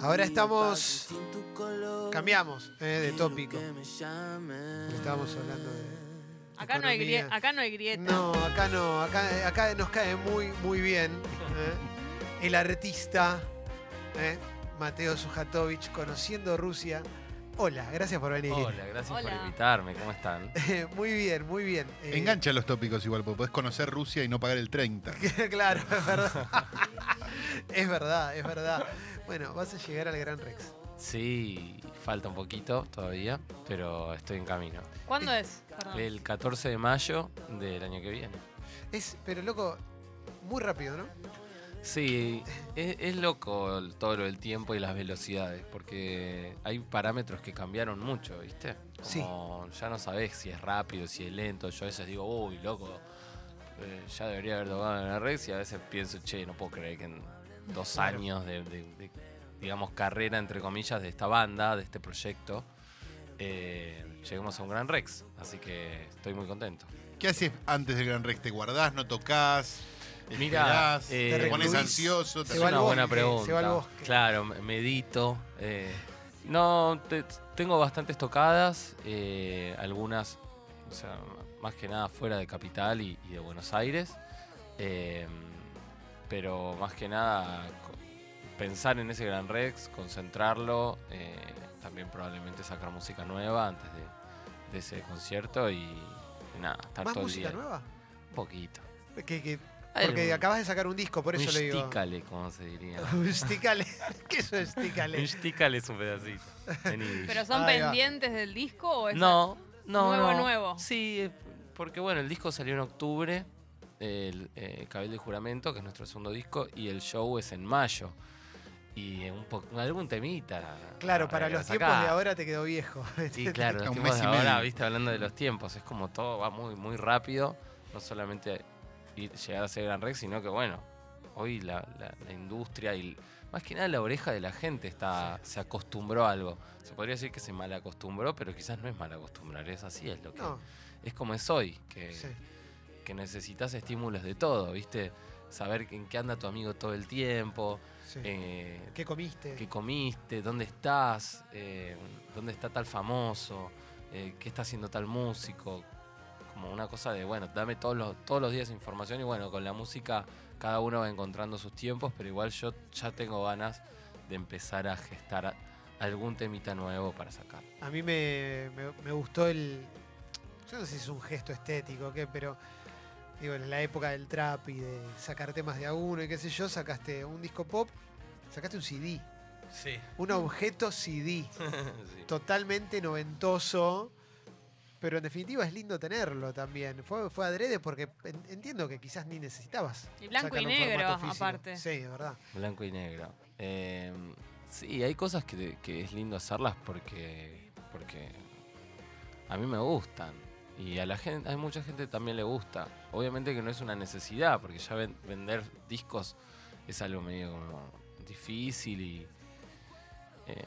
Ahora estamos. Cambiamos eh, de tópico. Estábamos hablando de. Acá no, hay grieta, acá no hay grieta. No, acá no. Acá, acá nos cae muy, muy bien eh, el artista eh, Mateo Sujatovich, conociendo Rusia. Hola, gracias por venir. Hola, gracias por invitarme. ¿Cómo están? muy bien, muy bien. Eh, Engancha los tópicos igual, porque podés conocer Rusia y no pagar el 30. claro, es verdad. es verdad, es verdad. Bueno, vas a llegar al Gran Rex. Sí, falta un poquito todavía, pero estoy en camino. ¿Cuándo es? Perdón. El 14 de mayo del año que viene. Es, pero loco, muy rápido, ¿no? Sí, es, es loco el- todo lo del tiempo y las velocidades, porque hay parámetros que cambiaron mucho, ¿viste? Como ya no sabés si es rápido, si es lento. Yo a veces digo, uy, loco, eh, ya debería haber tocado en el Rex y a veces pienso, che, no puedo creer que en dos Claro. años de, de- de, digamos, carrera, entre comillas, de esta banda, de este proyecto, eh, lleguemos a un Gran Rex. Así que estoy muy contento. ¿Qué haces antes del Gran Rex? ¿Te guardás, no tocas? Mira, eh, te pones ansioso. se te- va una buena pregunta. se va al bosque. Claro, me- medito. eh, no, te- tengo bastantes tocadas, eh, algunas, o sea, más que nada fuera de Capital y, y de Buenos Aires. Pero más que nada pensar en ese Gran Rex, concentrarlo, eh, también probablemente sacar música nueva antes de, de ese concierto y, y nada, estar ¿Más todo el música día. nueva? Un poquito. Que- Hay porque un- acabas de sacar un disco, por eso un le digo. stícale, como se diría. Un stícale. ¿Qué es un Un stícale? stícale es un pedacito. ¿Pero son Ahí va. pendientes del disco o es No, no. Nuevo, no. nuevo. Sí, eh, porque bueno, el disco salió en octubre, el eh, Cabildo y Juramento, que es nuestro segundo disco, y el show es en mayo. Y un algún temita. Claro, para los tiempos de ahora te quedó viejo. Sí, claro, los tiempos de ahora, viste, hablando de los tiempos, es como todo va muy, muy rápido, no solamente llegar a ser Gran Rex, sino que bueno, hoy la, la- la industria y más que nada la oreja de la gente está, se acostumbró a algo. Se podría decir que se mal acostumbró, pero quizás no es mal acostumbrar, es así, es lo que No, es como es hoy, que, sí. Que necesitas estímulos de todo, ¿viste? Saber en qué anda tu amigo todo el tiempo, sí. eh, ¿Qué comiste? qué comiste, dónde estás, eh, dónde está tal famoso, eh, qué está haciendo tal músico. Como una cosa de, bueno, dame todos los, todos los días información y bueno, con la música cada uno va encontrando sus tiempos, pero igual yo ya tengo ganas de empezar a gestar algún temita nuevo para sacar. A mí me, me- me gustó el. Yo no sé si es un gesto estético o qué, pero. Digo, en la época del trap y de sacar temas de a uno y qué sé yo, sacaste un disco pop, sacaste un CD. Sí. Un objeto CD. Totalmente noventoso. Pero en definitiva es lindo tenerlo también. Fue, fue adrede porque en- entiendo que quizás ni necesitabas. Y blanco y negro, aparte. Sí, de verdad. Blanco y negro. Eh, sí, hay cosas que, que es lindo hacerlas porque, porque a mí me gustan. Y a la gente, hay mucha gente también le gusta. Obviamente que no es una necesidad, porque ya ven- vender discos es algo medio como difícil y eh,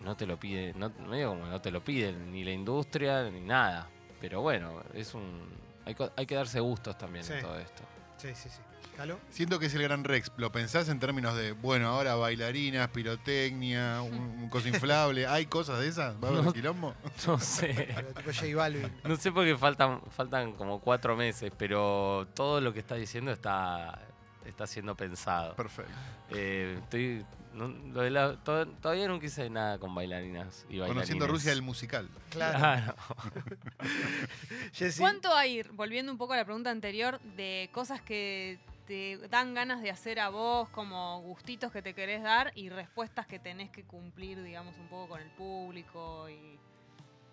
no te lo pide, no, medio como no te lo piden ni la industria ni nada. Pero bueno, es un hay, hay que darse gustos también Sí. en todo esto. Sí, sí, sí. ¿Calo? Siento que es el Gran Rex. ¿Lo pensás en términos de, bueno, ahora bailarinas, pirotecnia, un, un coso inflable? ¿Hay cosas de esas? ¿Va a haber No. quilombo? No sé. Pero tipo J Balvin. No sé porque faltan, faltan como cuatro meses, pero todo lo que está diciendo está, está siendo pensado. Perfecto. Eh, estoy, no- lo de la- to- todavía nunca hice nada con bailarinas y bailarines. Conociendo Rusia el musical. Claro. Claro. Jessy. ¿Cuánto hay, volviendo un poco a la pregunta anterior, de cosas que te dan ganas de hacer a vos, como gustitos que te querés dar y respuestas que tenés que cumplir, digamos, un poco con el público y,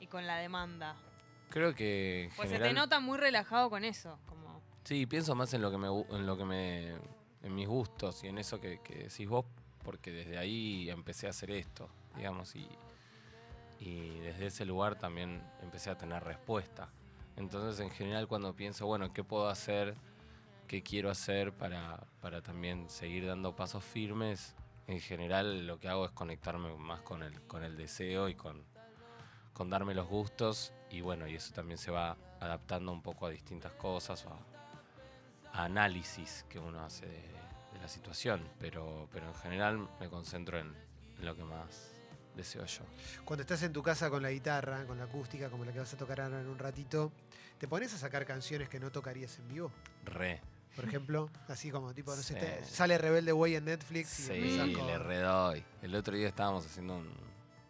y con la demanda? Creo que Pues se te nota muy relajado con eso, como... Sí, pienso más en lo que me en lo que me en mis gustos y en eso que, que decís vos, porque desde ahí empecé a hacer esto, digamos, y, desde ese lugar también empecé a tener respuesta. Entonces, en general, cuando pienso, bueno, ¿qué puedo hacer? ¿Qué quiero hacer para, para también seguir dando pasos firmes? En general, lo que hago es conectarme más con el, con el deseo y con, con darme los gustos. Y bueno, y eso también se va adaptando un poco a distintas cosas o a, a análisis que uno hace de la situación, pero, pero en general me concentro en, en lo que más deseo yo. Cuando estás en tu casa con la guitarra, con la acústica, como la que vas a tocar ahora en un ratito, ¿te pones a sacar canciones que no tocarías en vivo? Re. Por ejemplo, así como tipo, no sé, te- sale Rebelde Way en Netflix y Sí, le redoy. El otro día estábamos haciendo un,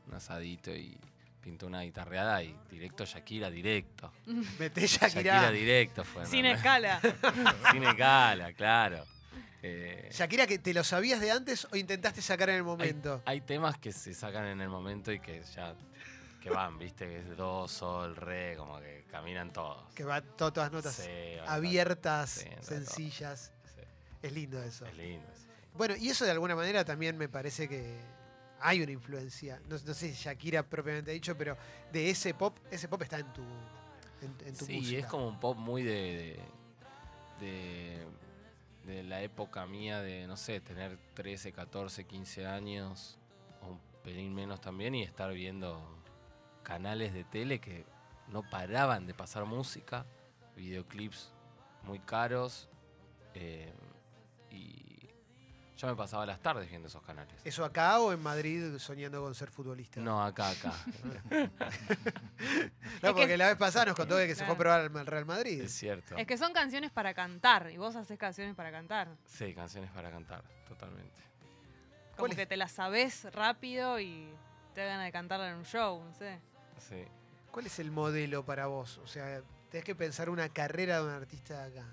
un asadito y pintó una guitarreada y directo Shakira, directo. Meté Shakira, Shakira. directo fue. Sin escala. Sin escala, claro. Eh, Shakira, que te lo sabías de antes o intentaste sacar en el momento. hay temas que se sacan en el momento y que ya que van, viste, que es do, sol, re, como que caminan todos. Que va to- todas notas Sí, abiertas, Sí, sencillas. Sí, Es lindo eso. es lindo. Bueno, y eso de alguna manera también me parece que hay una influencia. No, no sé si Shakira propiamente dicho, pero de ese pop, ese pop está en tu, en, en tu Sí, música. es como un pop muy de, de, de- de la época mía de, no sé, tener 13, 14, 15 años, o un pelín menos también, y estar viendo canales de tele que no paraban de pasar música, videoclips muy caros, eh, y yo me pasaba las tardes viendo esos canales. ¿Eso acá o en Madrid soñando con ser futbolista? No, acá, acá. No, Es porque que- la vez pasada nos contó que se fue a probar al Real Madrid. es cierto. Es que son canciones para cantar y vos haces canciones para cantar. Sí, canciones para cantar, totalmente. Como que te las sabés rápido y te da ganas de cantarla en un show, no sé. Sí. ¿Cuál es el modelo para vos? O sea, tenés que pensar una carrera de un artista de acá.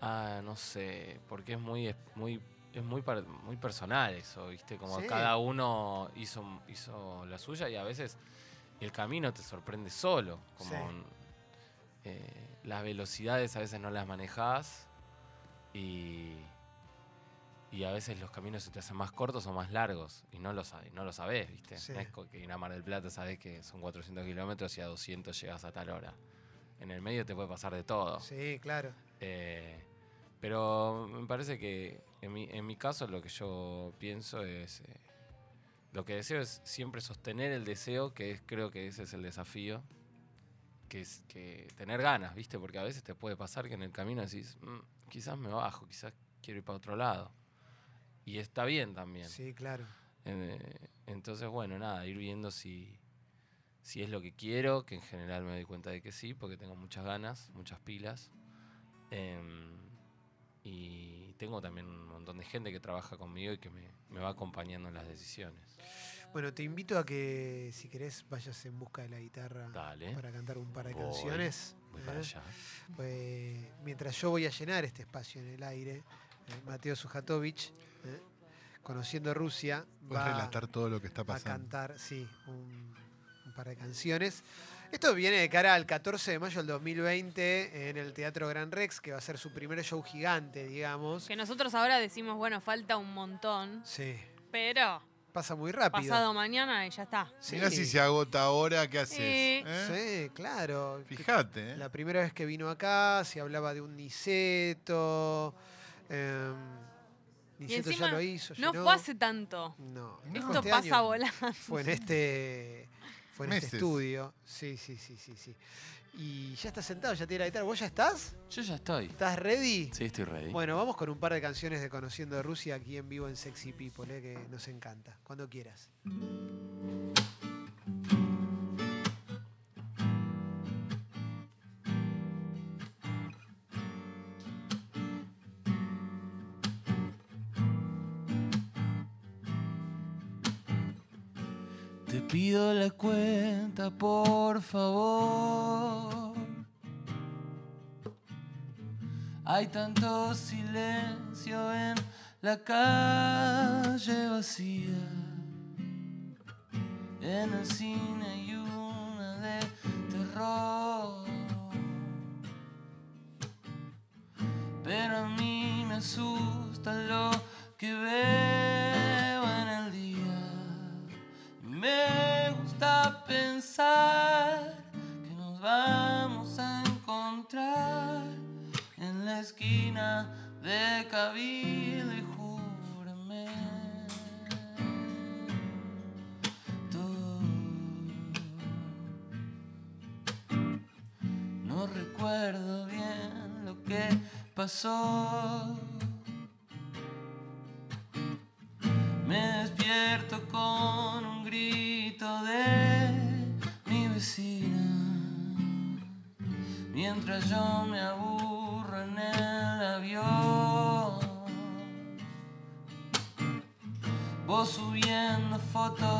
Ah, no sé, porque es muy, es muy, es muy, muy personal eso, ¿viste? Como Sí. cada uno hizo, hizo la suya y a veces el camino te sorprende solo. Como Sí. eh, las velocidades a veces no las manejás y, y a veces los caminos se te hacen más cortos o más largos y no lo, sabes, no lo sabés, ¿viste? Sí. No es que en la Mar del Plata sabés que son 400 kilómetros y a 200 llegas a tal hora. En el medio te puede pasar de todo. Sí, claro. Eh, pero me parece que en mi, en mi caso lo que yo pienso es, eh, lo que deseo es siempre sostener el deseo, que es, creo que ese es el desafío, que es que tener ganas, ¿viste? Porque a veces te puede pasar que en el camino decís, "Mm, quizás me bajo, quizás quiero ir para otro lado. Y está bien también. Sí, claro. Eh, entonces, bueno, nada, ir viendo si, si es lo que quiero, que en general me doy cuenta de que sí, porque tengo muchas ganas, muchas pilas. Em, y tengo también un montón de gente que trabaja conmigo y que me, me va acompañando en las decisiones. Bueno, te invito a que, si querés, vayas en busca de la guitarra Dale, para cantar un par de Voy. canciones. voy ¿eh? para allá. Pues, mientras yo voy a llenar este espacio en el aire, eh, Mateo Sujatovich, eh, conociendo Rusia, Puedes va relatar todo lo que está va a pasando. cantar, sí, un par de canciones. Esto viene de cara al 14 de mayo del 2020 en el Teatro Gran Rex, que va a ser su primer show gigante, digamos. Que nosotros ahora decimos, bueno, falta un montón, Sí, pero pasa muy rápido. pasado mañana y ya está. Sí, Mirá si se agota ahora, ¿qué haces? Sí. ¿Eh? sí, claro. Fíjate, ¿eh? La primera vez que vino acá se hablaba de un Niceto. Eh, Niceto ya lo hizo. No llenó. fue hace tanto. No, No. fue Esto este pasa año. volando. Fue en este. Fue en este Meses. estudio. Sí, sí, sí, sí, sí. Y ya está sentado, ya tiene la guitarra. ¿Vos ya estás? Yo ya estoy. ¿Estás ready? Sí, estoy ready. Bueno, vamos con un par de canciones de Conociendo Rusia aquí en vivo en Sexy People, eh, que nos encanta. Cuando quieras. Cuenta, por favor. Hay tanto silencio en la calle vacía. En el cine hay una de terror. Pero a mí me asusta lo que veo Me despierto con un grito de mi vecina, mientras yo me aburro en el avión. Vos subiendo fotos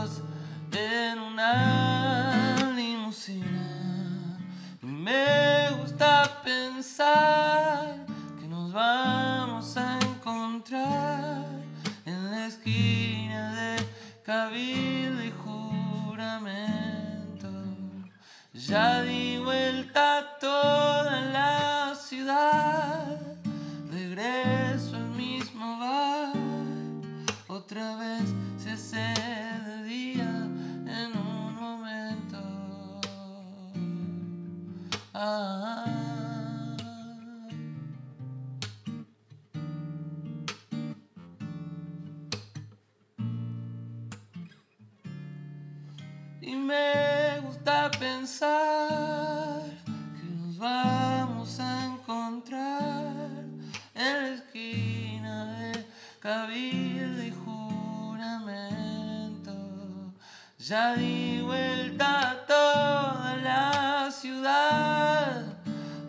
Ya di vuelta a toda la ciudad,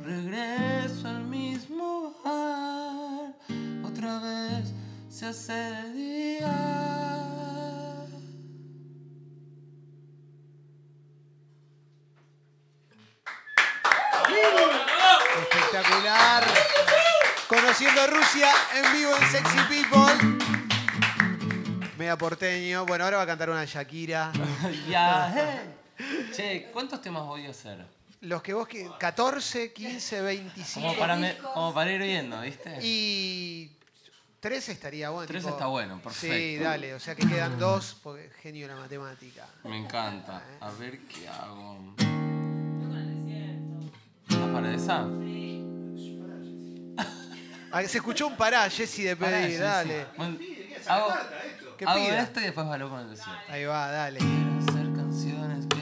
regreso al mismo bar, otra vez se hace día. Espectacular. Conociendo Rusia en vivo en Sexy People. Mega porteño. Bueno, ahora va a cantar una Shakira. ya, eh. Che, ¿cuántos temas voy a hacer? Los que vos que 14, 15, 25. Como para, me- como para ir viendo, ¿viste? Y 13 estaría bueno. Tres tipo- está bueno, perfecto. Sí, dale. O sea que quedan dos, porque genio de la matemática. Me encanta. A ver qué hago. ¿Estás para esa? Ah, se escuchó un pará, Jessy, de Pará, pedir, sí, dale. sí. Bueno, hago Que hago pida. esto y después hablo con el desierto. Ahí va, dale. Quiero hacer canciones que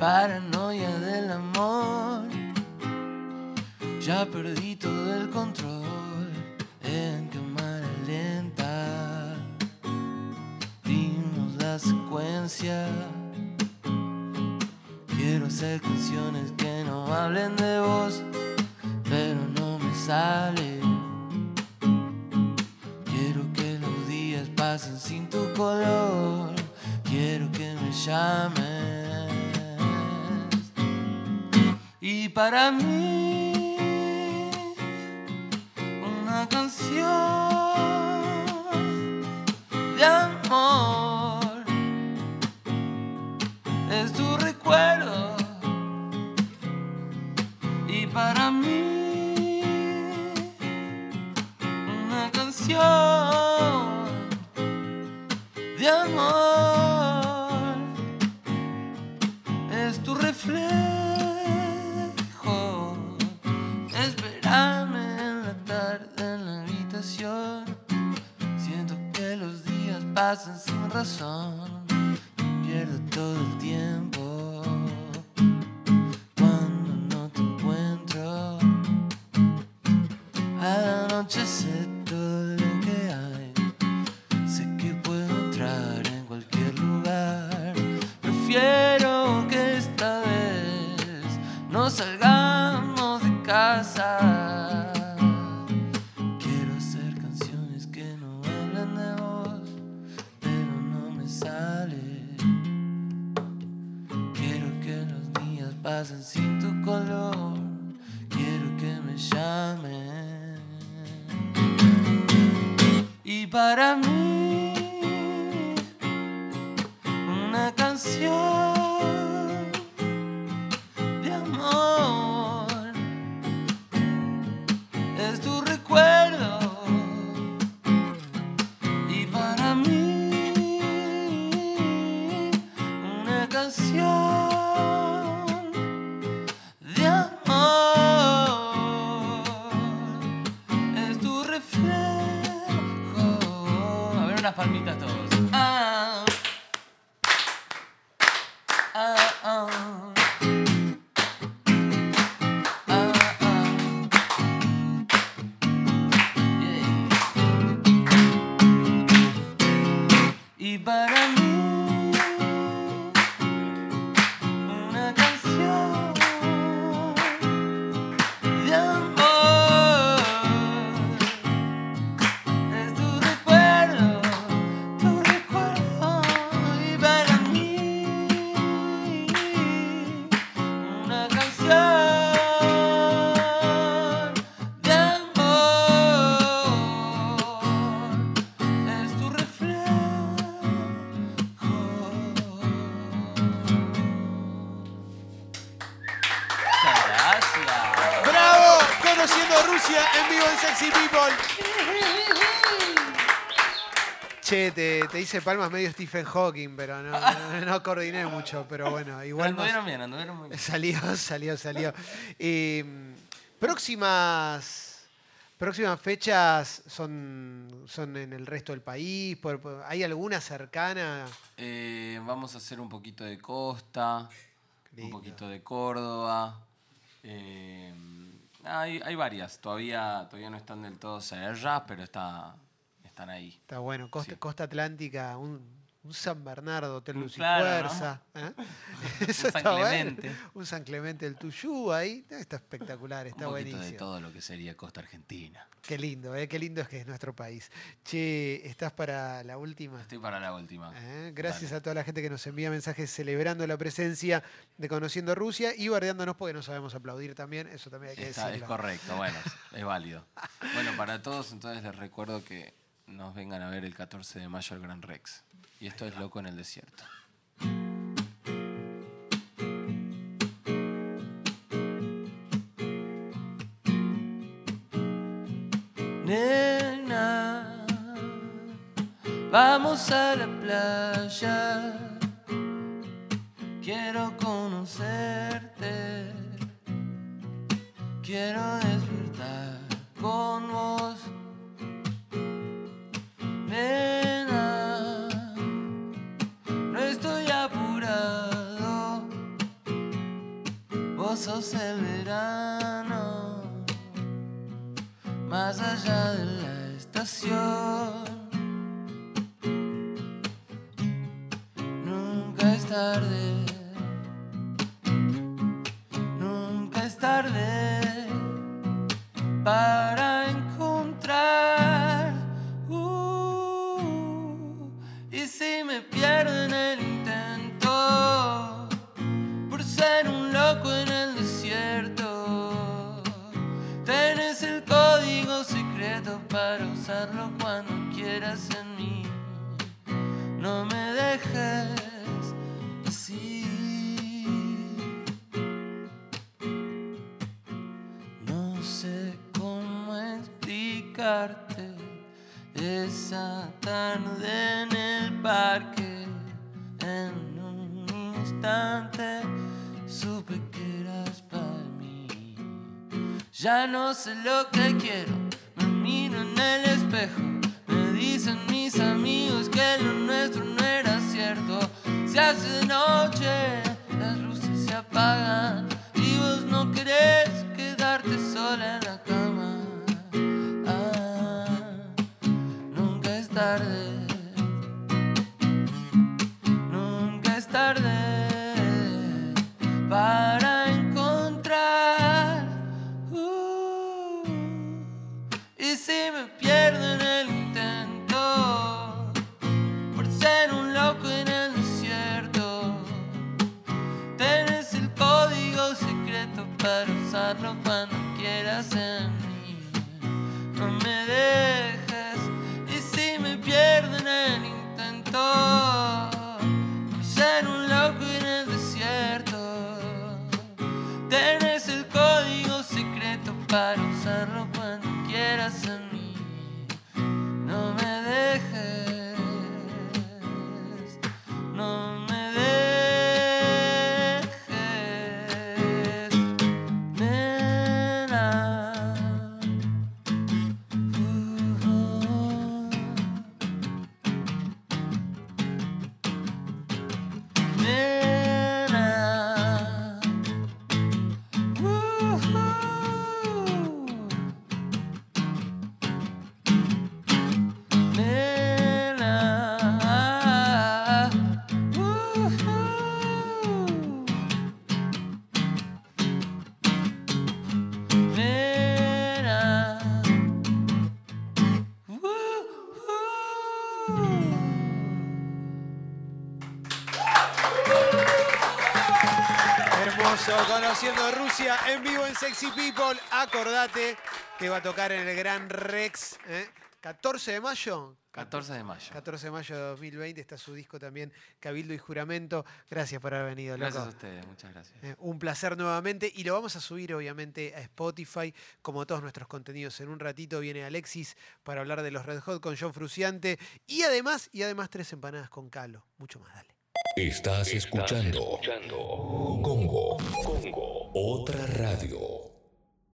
Paranoia del amor, ya perdí todo el control en cámara lenta. Vimos la secuencia. Quiero hacer canciones que no hablen de vos, pero no me sale. Para mí, una canción para mí, Rusia en vivo en Sexy People. Che, te, te hice palmas medio Stephen Hawking, pero no, no, no coordiné mucho. Pero bueno, igual anduvieron bien, anduvieron muy bien. Salió, salió, salió. Eh, próximas. Próximas fechas son, son en el resto del país. ¿Hay alguna cercana? Eh, vamos a hacer un poquito de costa, un poquito de Córdoba. eh, hay, hay varias, todavía, todavía no están del todo cerradas, pero está, están ahí. Está bueno, Costa, Sí. Costa Atlántica, un, un San Bernardo, Hotel Un Luz y claro, ¿no? Fuerza. ¿eh? Eso Un San. Clemente. Un San Clemente del Tuyú ahí. Está espectacular, está un buenísimo. de todo lo que sería costa argentina. Qué lindo, ¿eh? qué lindo es que es nuestro país. Che, ¿estás para la última? Estoy para la última. ¿Eh? Gracias Dale. a toda la gente que nos envía mensajes celebrando la presencia de Conociendo Rusia y bardeándonos porque no sabemos aplaudir también, eso también hay que Está- es decirlo. correcto, bueno, es válido. Bueno, para todos entonces les recuerdo que nos vengan a ver el 14 de mayo al Gran Rex. Y esto es Loco en el Desierto. Nena, vamos a la playa. Quiero conocerte. Quiero sos el verano, más allá de la estación. Nunca es tarde, esa tarde en el parque. En un instante supe que eras para mí. Ya no sé lo que quiero, me miro en el espejo. Me dicen mis amigos que lo nuestro no era cierto. Se hace noche, las luces se apagan y vos no querés Hermoso, conociendo Rusia en vivo en Sexy People. Acordate que va a tocar en el Gran Rex. ¿eh? 14 de mayo. 14 de mayo. 14 de mayo de 2020 está su disco también, Cabildo y Juramento. Gracias por haber venido, loco. Gracias a ustedes, muchas gracias. Eh, Un placer nuevamente y lo vamos a subir obviamente a Spotify como todos nuestros contenidos. En un ratito viene Alexis para hablar de los Red Hot con John Fruciante y además y además tres empanadas con Calo. Mucho más, dale. Estás escuchando Congo. Congo. Otra radio.